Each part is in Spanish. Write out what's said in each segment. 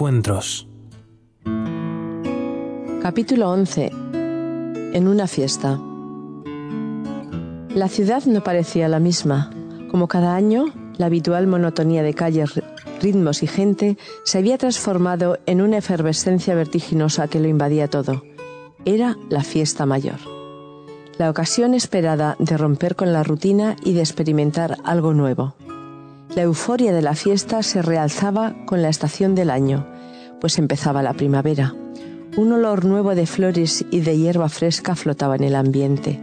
encuentros. Capítulo 11. En una fiesta. La ciudad no parecía la misma. Como cada año, la habitual monotonía de calles, ritmos y gente se había transformado en una efervescencia vertiginosa que lo invadía todo. Era la fiesta mayor. La ocasión esperada de romper con la rutina y de experimentar algo nuevo. La euforia de la fiesta se realzaba con la estación del año, pues empezaba la primavera. Un olor nuevo de flores y de hierba fresca flotaba en el ambiente.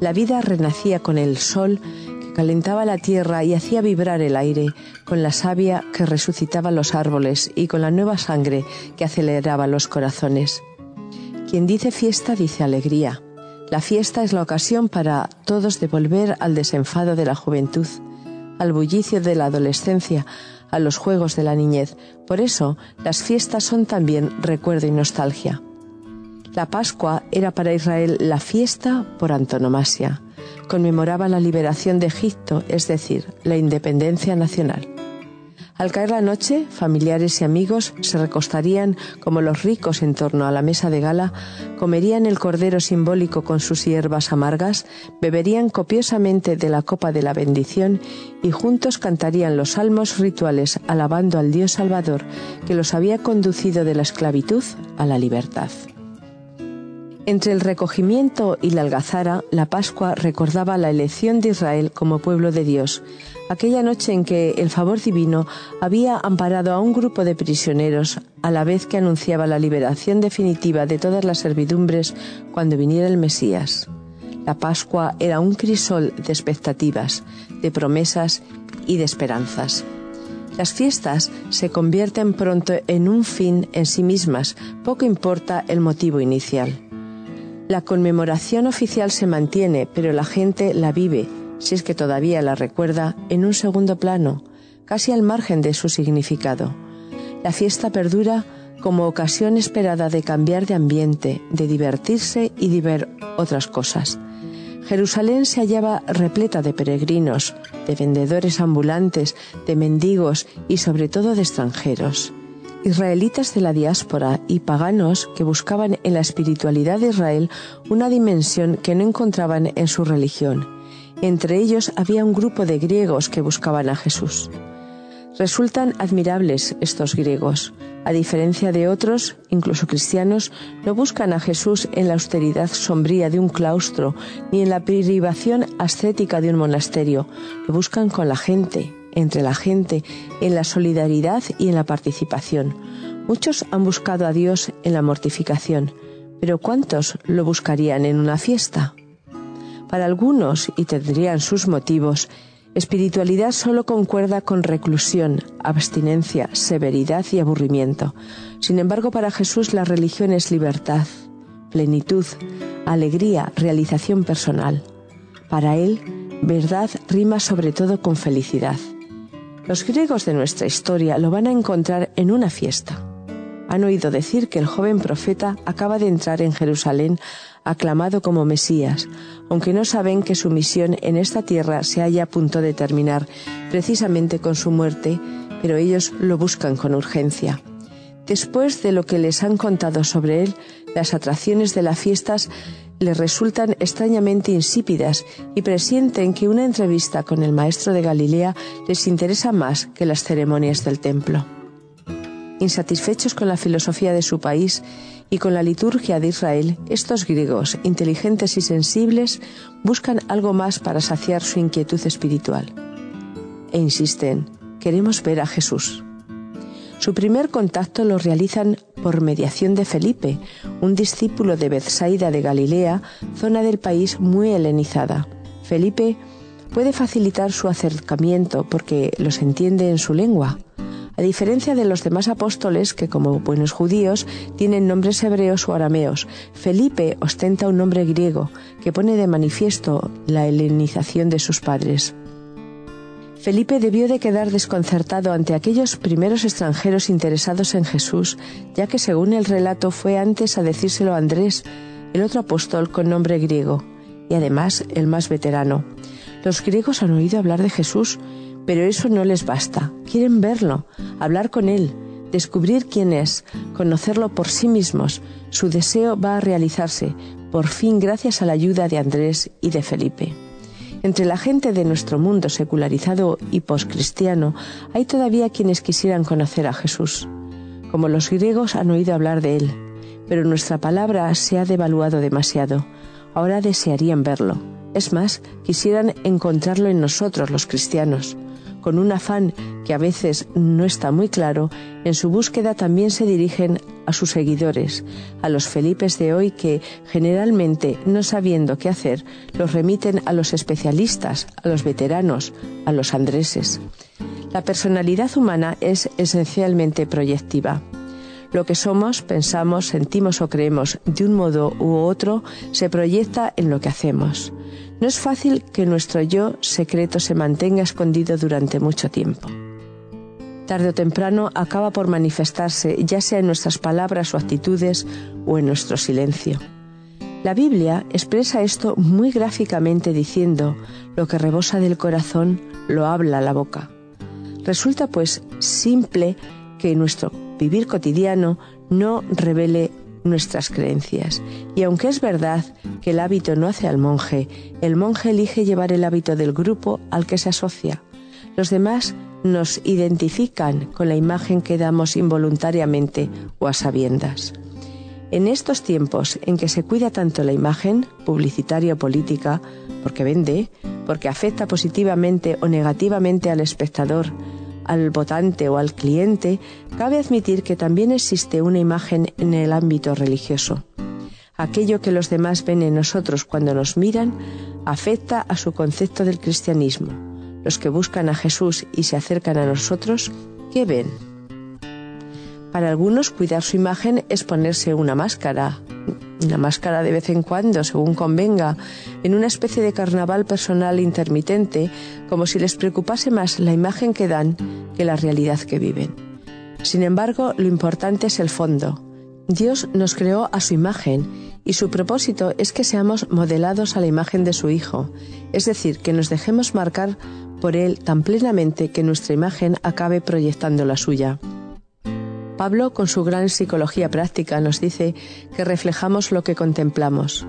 La vida renacía con el sol que calentaba la tierra y hacía vibrar el aire, con la savia que resucitaba los árboles y con la nueva sangre que aceleraba los corazones. Quien dice fiesta dice alegría. La fiesta es la ocasión para todos de volver al desenfado de la juventud, al bullicio de la adolescencia, a los juegos de la niñez. Por eso, las fiestas son también recuerdo y nostalgia. La Pascua era para Israel la fiesta por antonomasia. Conmemoraba la liberación de Egipto, es decir, la independencia nacional. Al caer la noche, familiares y amigos se recostarían como los ricos en torno a la mesa de gala, comerían el cordero simbólico con sus hierbas amargas, beberían copiosamente de la copa de la bendición y juntos cantarían los salmos rituales alabando al Dios Salvador que los había conducido de la esclavitud a la libertad. Entre el recogimiento y la algazara, la Pascua recordaba la elección de Israel como pueblo de Dios, aquella noche en que el favor divino había amparado a un grupo de prisioneros, a la vez que anunciaba la liberación definitiva de todas las servidumbres cuando viniera el Mesías. La Pascua era un crisol de expectativas, de promesas y de esperanzas. Las fiestas se convierten pronto en un fin en sí mismas, poco importa el motivo inicial. La conmemoración oficial se mantiene, pero la gente la vive, si es que todavía la recuerda, en un segundo plano, casi al margen de su significado. La fiesta perdura como ocasión esperada de cambiar de ambiente, de divertirse y de ver otras cosas. Jerusalén se hallaba repleta de peregrinos, de vendedores ambulantes, de mendigos y sobre todo de extranjeros israelitas de la diáspora y paganos que buscaban en la espiritualidad de Israel una dimensión que no encontraban en su religión. Entre ellos había un grupo de griegos que buscaban a Jesús. Resultan admirables estos griegos. A diferencia de otros, incluso cristianos, no buscan a Jesús en la austeridad sombría de un claustro ni en la privación ascética de un monasterio. Lo buscan con la gente, entre la gente, en la solidaridad y en la participación. Muchos han buscado a Dios en la mortificación, pero ¿cuántos lo buscarían en una fiesta? Para algunos, y tendrían sus motivos, espiritualidad solo concuerda con reclusión, abstinencia, severidad y aburrimiento. Sin embargo, para Jesús la religión es libertad, plenitud, alegría, realización personal. Para Él, verdad rima sobre todo con felicidad. Los griegos de nuestra historia lo van a encontrar en una fiesta. Han oído decir que el joven profeta acaba de entrar en Jerusalén aclamado como Mesías, aunque no saben que su misión en esta tierra se halla a punto de terminar precisamente con su muerte, pero ellos lo buscan con urgencia. Después de lo que les han contado sobre él, las atracciones de las fiestas les resultan extrañamente insípidas y presienten que una entrevista con el maestro de Galilea les interesa más que las ceremonias del templo. Insatisfechos con la filosofía de su país y con la liturgia de Israel, estos griegos, inteligentes y sensibles, buscan algo más para saciar su inquietud espiritual. E insisten, queremos ver a Jesús. Su primer contacto lo realizan por mediación de Felipe, un discípulo de Bethsaida de Galilea, zona del país muy helenizada. Felipe puede facilitar su acercamiento porque los entiende en su lengua. A diferencia de los demás apóstoles que como buenos judíos tienen nombres hebreos o arameos, Felipe ostenta un nombre griego que pone de manifiesto la helenización de sus padres. Felipe debió de quedar desconcertado ante aquellos primeros extranjeros interesados en Jesús, ya que según el relato fue antes a decírselo a Andrés, el otro apóstol con nombre griego, y además el más veterano. Los griegos han oído hablar de Jesús, pero eso no les basta. Quieren verlo, hablar con él, descubrir quién es, conocerlo por sí mismos, su deseo va a realizarse, por fin gracias a la ayuda de Andrés y de Felipe. Entre la gente de nuestro mundo secularizado y poscristiano hay todavía quienes quisieran conocer a Jesús. Como los griegos han oído hablar de él, pero nuestra palabra se ha devaluado demasiado. Ahora desearían verlo. Es más, quisieran encontrarlo en nosotros los cristianos. Con un afán que a veces no está muy claro, en su búsqueda también se dirigen a sus seguidores, a los Felipes de hoy que, generalmente no sabiendo qué hacer, los remiten a los especialistas, a los veteranos, a los andreses. La personalidad humana es esencialmente proyectiva. Lo que somos, pensamos, sentimos o creemos de un modo u otro se proyecta en lo que hacemos. No es fácil que nuestro yo secreto se mantenga escondido durante mucho tiempo. Tarde o temprano acaba por manifestarse, ya sea en nuestras palabras o actitudes o en nuestro silencio. La Biblia expresa esto muy gráficamente diciendo, lo que rebosa del corazón lo habla la boca. Resulta pues simple que nuestro vivir cotidiano no revele nuestras creencias. Y aunque es verdad que el hábito no hace al monje, el monje elige llevar el hábito del grupo al que se asocia. Los demás nos identifican con la imagen que damos involuntariamente o a sabiendas. En estos tiempos en que se cuida tanto la imagen, publicitaria o política, porque vende, porque afecta positivamente o negativamente al espectador, al votante o al cliente, cabe admitir que también existe una imagen en el ámbito religioso. Aquello que los demás ven en nosotros cuando nos miran afecta a su concepto del cristianismo. Los que buscan a Jesús y se acercan a nosotros, ¿qué ven? Para algunos cuidar su imagen es ponerse una máscara, una máscara de vez en cuando, según convenga, en una especie de carnaval personal intermitente, como si les preocupase más la imagen que dan que la realidad que viven. Sin embargo, lo importante es el fondo. Dios nos creó a su imagen y su propósito es que seamos modelados a la imagen de su Hijo, es decir, que nos dejemos marcar por Él tan plenamente que nuestra imagen acabe proyectando la suya. Pablo, con su gran psicología práctica, nos dice que reflejamos lo que contemplamos.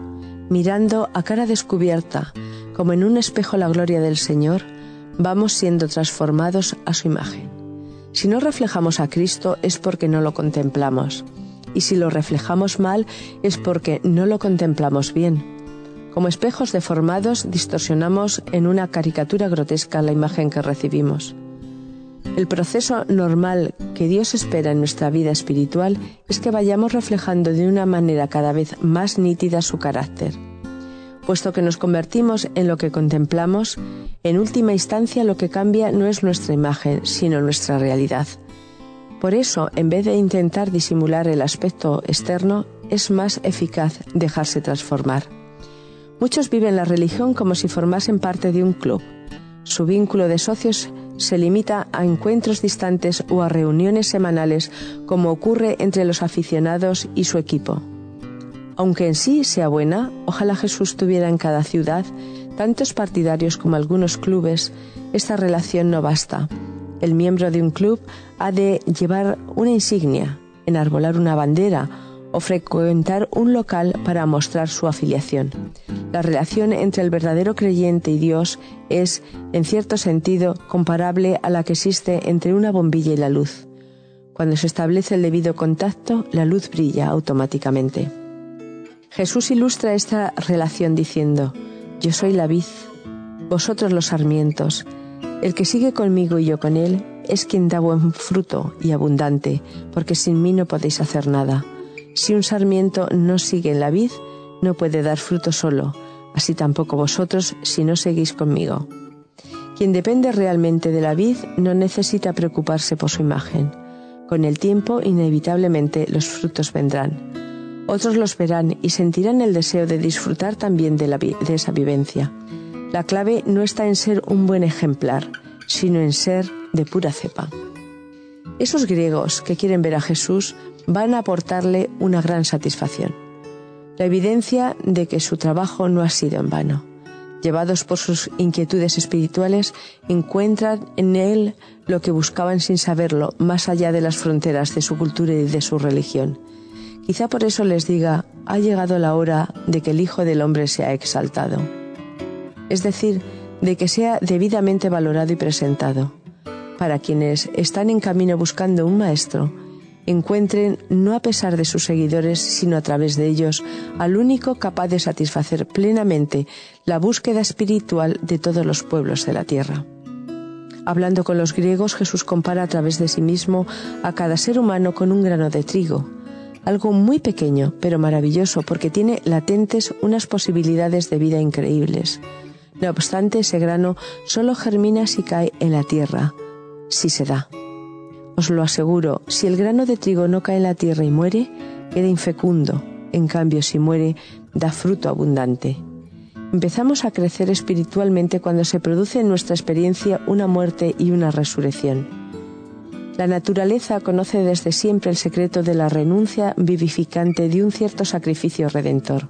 Mirando a cara descubierta, como en un espejo la gloria del Señor, vamos siendo transformados a su imagen. Si no reflejamos a Cristo es porque no lo contemplamos. Y si lo reflejamos mal es porque no lo contemplamos bien. Como espejos deformados distorsionamos en una caricatura grotesca la imagen que recibimos. El proceso normal que Dios espera en nuestra vida espiritual es que vayamos reflejando de una manera cada vez más nítida su carácter. Puesto que nos convertimos en lo que contemplamos, en última instancia lo que cambia no es nuestra imagen, sino nuestra realidad. Por eso, en vez de intentar disimular el aspecto externo, es más eficaz dejarse transformar. Muchos viven la religión como si formasen parte de un club. Su vínculo de socios se limita a encuentros distantes o a reuniones semanales como ocurre entre los aficionados y su equipo. Aunque en sí sea buena, ojalá Jesús tuviera en cada ciudad tantos partidarios como algunos clubes, esta relación no basta. El miembro de un club ha de llevar una insignia, enarbolar una bandera o frecuentar un local para mostrar su afiliación. La relación entre el verdadero creyente y Dios es, en cierto sentido, comparable a la que existe entre una bombilla y la luz. Cuando se establece el debido contacto, la luz brilla automáticamente. Jesús ilustra esta relación diciendo, Yo soy la vid, vosotros los sarmientos. El que sigue conmigo y yo con él es quien da buen fruto y abundante, porque sin mí no podéis hacer nada. Si un sarmiento no sigue en la vid, no puede dar fruto solo, así tampoco vosotros si no seguís conmigo. Quien depende realmente de la vid no necesita preocuparse por su imagen. Con el tiempo, inevitablemente, los frutos vendrán. Otros los verán y sentirán el deseo de disfrutar también de, de esa vivencia. La clave no está en ser un buen ejemplar, sino en ser de pura cepa. Esos griegos que quieren ver a Jesús van a aportarle una gran satisfacción. La evidencia de que su trabajo no ha sido en vano. Llevados por sus inquietudes espirituales, encuentran en él lo que buscaban sin saberlo, más allá de las fronteras de su cultura y de su religión. Quizá por eso les diga, ha llegado la hora de que el Hijo del Hombre sea exaltado. Es decir, de que sea debidamente valorado y presentado. Para quienes están en camino buscando un maestro, encuentren, no a pesar de sus seguidores, sino a través de ellos, al único capaz de satisfacer plenamente la búsqueda espiritual de todos los pueblos de la tierra. Hablando con los griegos, Jesús compara a través de sí mismo a cada ser humano con un grano de trigo, algo muy pequeño, pero maravilloso, porque tiene latentes unas posibilidades de vida increíbles. No obstante, ese grano solo germina si cae en la tierra, si se da. Os lo aseguro, si el grano de trigo no cae en la tierra y muere, queda infecundo. En cambio, si muere, da fruto abundante. Empezamos a crecer espiritualmente cuando se produce en nuestra experiencia una muerte y una resurrección. La naturaleza conoce desde siempre el secreto de la renuncia vivificante de un cierto sacrificio redentor.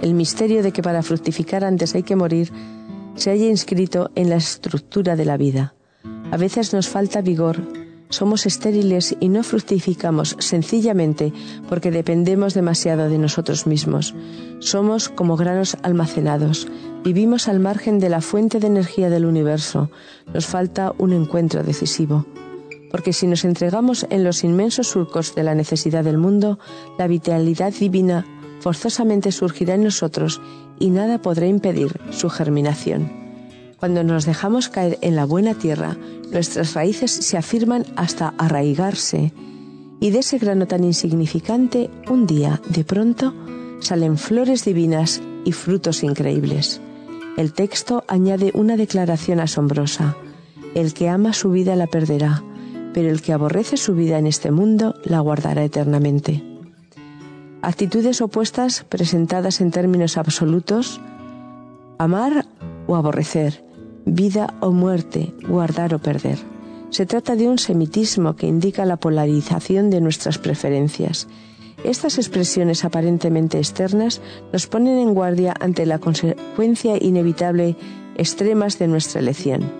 El misterio de que para fructificar antes hay que morir se haya inscrito en la estructura de la vida. A veces nos falta vigor, somos estériles y no fructificamos sencillamente porque dependemos demasiado de nosotros mismos. Somos como granos almacenados, vivimos al margen de la fuente de energía del universo. Nos falta un encuentro decisivo. Porque si nos entregamos en los inmensos surcos de la necesidad del mundo, la vitalidad divina forzosamente surgirá en nosotros y nada podrá impedir su germinación. Cuando nos dejamos caer en la buena tierra, nuestras raíces se afirman hasta arraigarse y de ese grano tan insignificante, un día, de pronto, salen flores divinas y frutos increíbles. El texto añade una declaración asombrosa. El que ama su vida la perderá, pero el que aborrece su vida en este mundo la guardará eternamente. Actitudes opuestas presentadas en términos absolutos, amar o aborrecer, vida o muerte, guardar o perder. Se trata de un semitismo que indica la polarización de nuestras preferencias. Estas expresiones aparentemente externas nos ponen en guardia ante la consecuencia inevitable extremas de nuestra elección.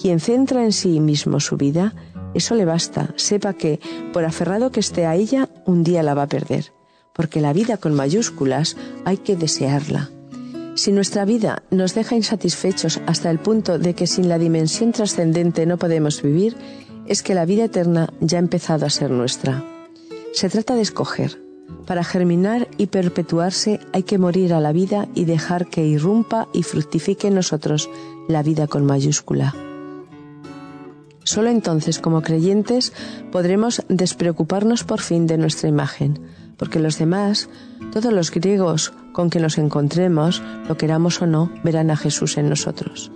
Quien centra en sí mismo su vida, eso le basta, sepa que, por aferrado que esté a ella, un día la va a perder, porque la vida con mayúsculas hay que desearla. Si nuestra vida nos deja insatisfechos hasta el punto de que sin la dimensión trascendente no podemos vivir, es que la vida eterna ya ha empezado a ser nuestra. Se trata de escoger. Para germinar y perpetuarse hay que morir a la vida y dejar que irrumpa y fructifique en nosotros la vida con mayúscula. Solo entonces, como creyentes, podremos despreocuparnos por fin de nuestra imagen, porque los demás, todos los griegos con que nos encontremos, lo queramos o no, verán a Jesús en nosotros.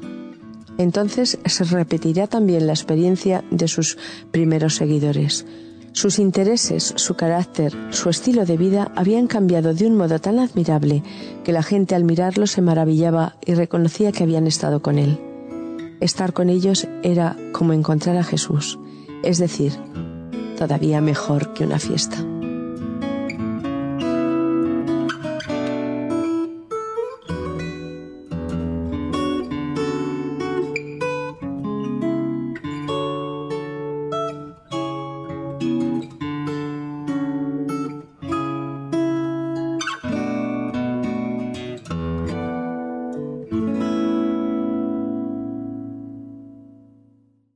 Entonces se repetirá también la experiencia de sus primeros seguidores. Sus intereses, su carácter, su estilo de vida habían cambiado de un modo tan admirable que la gente al mirarlo se maravillaba y reconocía que habían estado con él. Estar con ellos era como encontrar a Jesús, es decir, todavía mejor que una fiesta.